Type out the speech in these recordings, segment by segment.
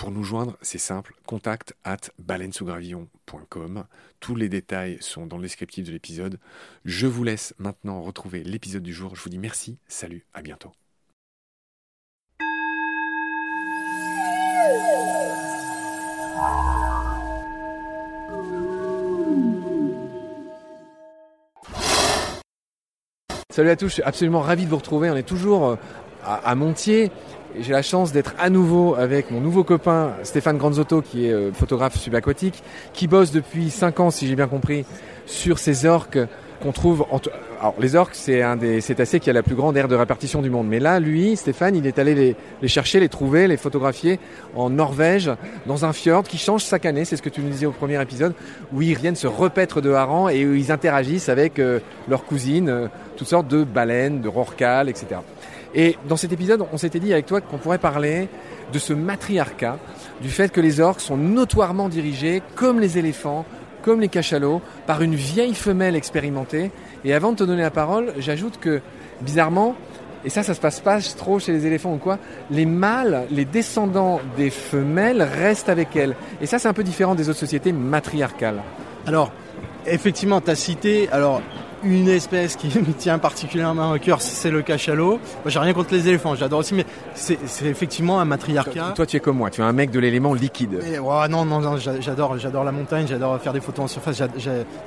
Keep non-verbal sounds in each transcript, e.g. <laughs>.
Pour nous joindre, c'est simple, contact at baleinesougravillon.com. Tous les détails sont dans le descriptif de l'épisode. Je vous laisse maintenant retrouver l'épisode du jour. Je vous dis merci, salut, à bientôt. Salut à tous, je suis absolument ravi de vous retrouver. On est toujours euh, à, Montier. J'ai la chance d'être à nouveau avec mon nouveau copain Stéphane Granzotto, qui est euh, photographe subaquatique, qui bosse depuis 5 ans, si j'ai bien compris, sur ces orques qu'on trouve. En Alors, les orques, c'est un des cétacés qui a la plus grande aire de répartition du monde. Mais là, lui, Stéphane, il est allé les, chercher, les trouver, les photographier en Norvège, dans un fjord qui change chaque année. C'est ce que tu nous disais au premier épisode, où ils viennent se repaître de harengs et où ils interagissent avec euh, leurs cousines, euh, toutes sortes de baleines, de rorquals, etc. Et dans cet épisode, on s'était dit avec toi qu'on pourrait parler de ce matriarcat, du fait que les orques sont notoirement dirigés, comme les éléphants, comme les cachalots, par une vieille femelle expérimentée. Et avant de te donner la parole, j'ajoute que, bizarrement, et ça, ça se passe pas trop chez les éléphants ou quoi, les mâles, les descendants des femelles restent avec elles. Et ça, c'est un peu différent des autres sociétés matriarcales. Alors, effectivement, tu as cité, alors une espèce qui <laughs> me tient particulièrement au cœur, c'est le cachalot. Moi, j'ai rien contre les éléphants, j'adore aussi, mais c'est effectivement un matriarcat. Toi, tu es comme moi, tu es un mec de l'élément liquide. non, non, non, j'adore, j'adore la montagne, j'adore faire des photos en surface,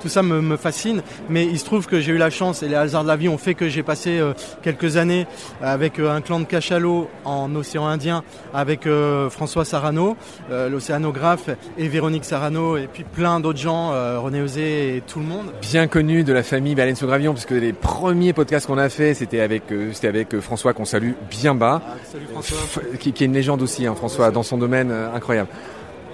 tout ça me, me, fascine. Mais il se trouve que j'ai eu la chance et les hasards de la vie ont fait que j'ai passé euh, quelques années avec euh, un clan de cachalots en océan Indien, avec euh, François Sarano, l'océanographe, et Véronique Sarano, et puis plein d'autres gens, René Osé et tout le monde. Bien connu de la famille Baleine sous Gravillon, parce que les premiers podcasts qu'on a fait, c'était avec, euh, c'était avec euh, François qu'on salue bien bas, ah, salut François. Qui, qui, est une légende aussi, hein, François, dans son domaine, euh, incroyable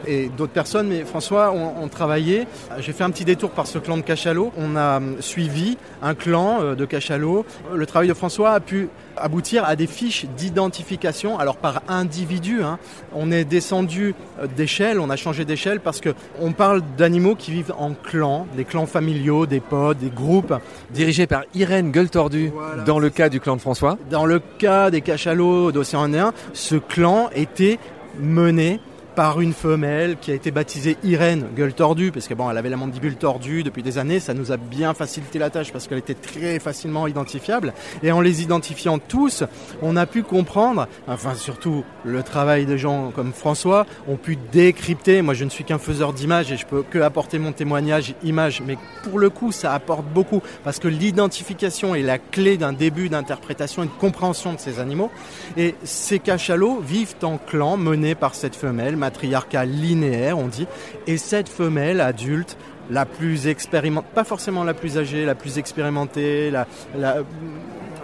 et d'autres personnes. Mais François, on, on travaillait. J'ai fait un petit détour par ce clan de cachalots. On a suivi un clan euh, de cachalots. Le travail de François a pu aboutir à des fiches d'identification, alors par individu. Hein. On est descendu euh, d'échelle, on a changé d'échelle parce que on parle d'animaux qui vivent en clans, des clans familiaux, des pods, des groupes. Dirigés par Irène Gueule Tordue, dans le cas du clan de François. Dans le cas des cachalots d'Océan Indien, ce clan était mené par une femelle qui a été baptisée Irène, gueule tordue, parce que bon, elle avait la mandibule tordue depuis des années, ça nous a bien facilité la tâche parce qu'elle était très facilement identifiable. Et en les identifiant tous, on a pu comprendre, enfin surtout le travail de gens comme François, ont pu décrypter. Moi, je ne suis qu'un faiseur d'images et je peux que apporter mon témoignage image, mais pour le coup, ça apporte beaucoup parce que l'identification est la clé d'un début d'interprétation et de compréhension de ces animaux. Et ces cachalots vivent en clan menés par cette femelle matriarcat linéaire, on dit, et cette femelle adulte, la plus expérimentée, pas forcément la plus âgée, la plus expérimentée,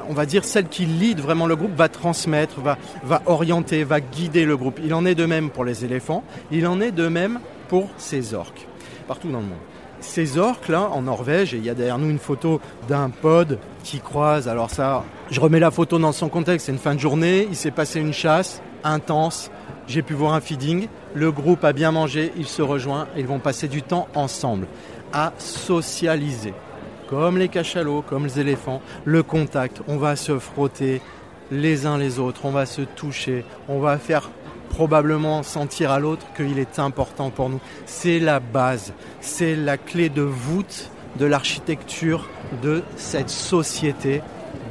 on va dire celle qui lead vraiment le groupe, va transmettre, va, va orienter, va guider le groupe. Il en est de même pour les éléphants, il en est de même pour ces orques, partout dans le monde ces orques là en Norvège, et il y a derrière nous une photo d'un pod qui croise. Alors ça, je remets la photo dans son contexte, c'est une fin de journée, il s'est passé une chasse intense, j'ai pu voir un feeding, le groupe a bien mangé, ils se rejoignent et ils vont passer du temps ensemble à socialiser. Comme les cachalots, comme les éléphants, le contact, on va se frotter les uns les autres, on va se toucher, on va faire probablement sentir à l'autre qu'il est important pour nous. C'est la base, c'est la clé de voûte de l'architecture de cette société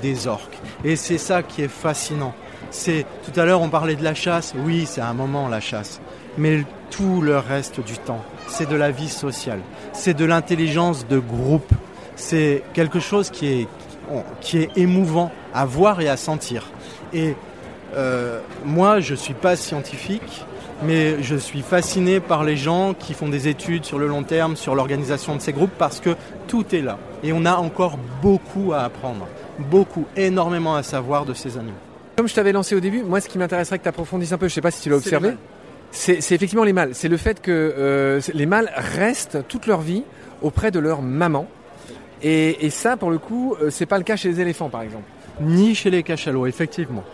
des orques. Et c'est ça qui est fascinant. Tout à l'heure on parlait de la chasse. Oui, c'est un moment la chasse, mais tout le reste du temps, c'est de la vie sociale, c'est de l'intelligence de groupe. C'est quelque chose qui est qui est émouvant à voir et à sentir. Et euh, moi, je ne suis pas scientifique, mais je suis fasciné par les gens qui font des études sur le long terme, sur l'organisation de ces groupes, parce que tout est là. Et on a encore beaucoup à apprendre, beaucoup, énormément à savoir de ces animaux. Comme je t'avais lancé au début, moi ce qui m'intéresserait que tu approfondisses un peu, je ne sais pas si tu l'as observé, c'est effectivement les mâles. C'est le fait que euh, les mâles restent toute leur vie auprès de leur maman. Et, ça, pour le coup, euh, c'est pas le cas chez les éléphants, par exemple ni chez les cachalots, effectivement.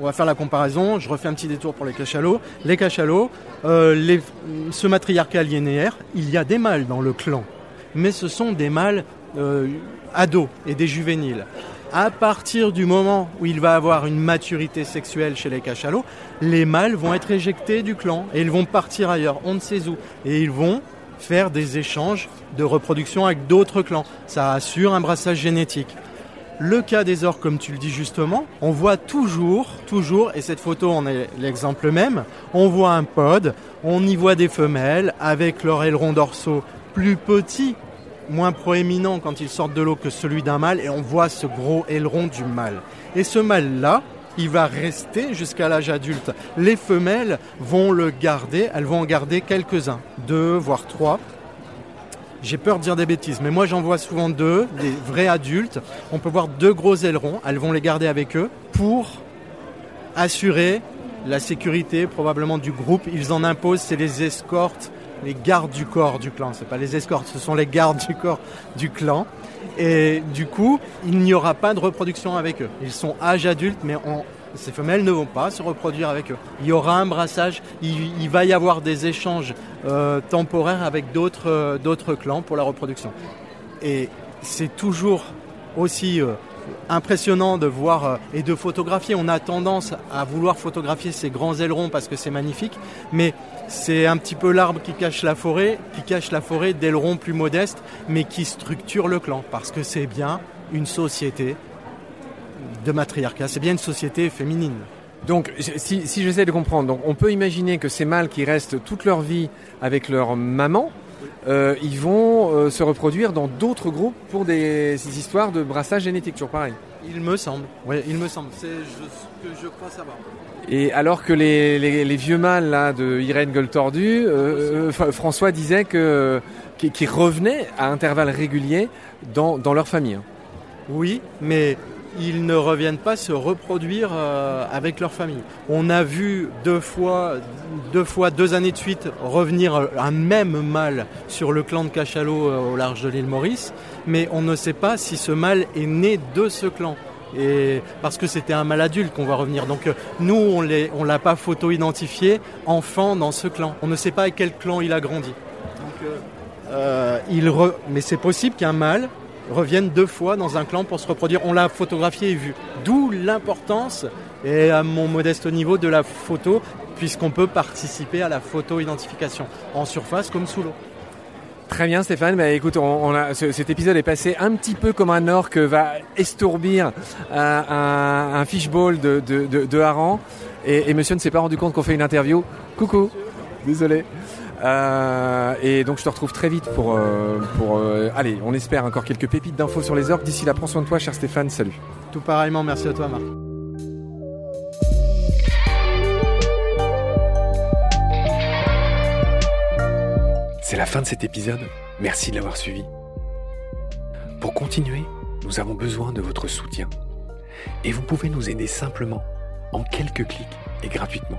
On va faire la comparaison, je refais un petit détour pour les cachalots. Les cachalots, euh, ce matriarcat linéaire, il y a des mâles dans le clan, mais ce sont des mâles euh, ados et des juvéniles. À partir du moment où il va avoir une maturité sexuelle chez les cachalots, les mâles vont être éjectés du clan et ils vont partir ailleurs, on ne sait où. Et ils vont faire des échanges de reproduction avec d'autres clans. Ça assure un brassage génétique. Le cas des orques, comme tu le dis justement, on voit toujours, toujours, et cette photo en est l'exemple même, on voit un pod, on y voit des femelles avec leurs ailerons dorsaux plus petits, moins proéminents quand ils sortent de l'eau que celui d'un mâle, et on voit ce gros aileron du mâle. Et ce mâle-là, il va rester jusqu'à l'âge adulte. Les femelles vont le garder, elles vont en garder quelques-uns, deux voire trois, j'ai peur de dire des bêtises, mais moi j'en vois souvent deux, des vrais adultes. On peut voir deux gros ailerons, elles vont les garder avec eux pour assurer la sécurité probablement du groupe. Ils en imposent, c'est les escortes, les gardes du corps du clan. C'est pas les escortes, ce sont les gardes du corps du clan. Et du coup, il n'y aura pas de reproduction avec eux. Ils sont âge adulte, mais ces femelles ne vont pas se reproduire avec eux. Il y aura un brassage, il, va y avoir des échanges euh, temporaires avec euh, d'autres clans pour la reproduction. Et c'est toujours aussi euh, impressionnant de voir et de photographier. On a tendance à vouloir photographier ces grands ailerons parce que c'est magnifique, mais c'est un petit peu l'arbre qui cache la forêt, qui cache la forêt d'ailerons plus modestes, mais qui structure le clan parce que c'est bien une société de matriarcat. C'est bien une société féminine. Donc, si, si j'essaie de comprendre, on peut imaginer que ces mâles qui restent toute leur vie avec leur maman, euh, ils vont euh, se reproduire dans d'autres groupes pour des, histoires de brassage génétique, toujours pareil. Il me semble, oui, il me semble, c'est ce que je crois savoir. Et alors que les, les, vieux mâles là, de Irène Gueule Tordue, euh, François disait que qu'ils revenaient à intervalles réguliers dans, dans leur famille. Hein. Oui, mais ils ne reviennent pas se reproduire euh, avec leur famille. On a vu deux fois, deux fois, deux années de suite revenir un même mâle sur le clan de Cachalot euh, au large de l'île Maurice, mais on ne sait pas si ce mâle est né de ce clan. Et parce que c'était un mâle adulte qu'on va revenir. Donc euh, nous, on ne l'a pas photo-identifié enfant dans ce clan. On ne sait pas à quel clan il a grandi. il Mais c'est possible qu'un mâle reviennent deux fois dans un clan pour se reproduire. On l'a photographié et vu. D'où l'importance, et à mon modeste niveau, de la photo, puisqu'on peut participer à la photo-identification, en surface comme sous l'eau. Très bien Stéphane, bah, écoute, on, a, cet épisode est passé un petit peu comme un orque va estourbir un, un, fishball de, de, de, et monsieur ne s'est pas rendu compte qu'on fait une interview. Coucou, désolé. Euh, et donc je te retrouve très vite pour... Euh, euh, allez, on espère encore quelques pépites d'infos sur les orques. D'ici là, prends soin de toi, cher Stéphane. Salut. Tout pareillement, merci à toi, Marc. C'est la fin de cet épisode. Merci de l'avoir suivi. Pour continuer, nous avons besoin de votre soutien. Et vous pouvez nous aider simplement, en quelques clics et gratuitement.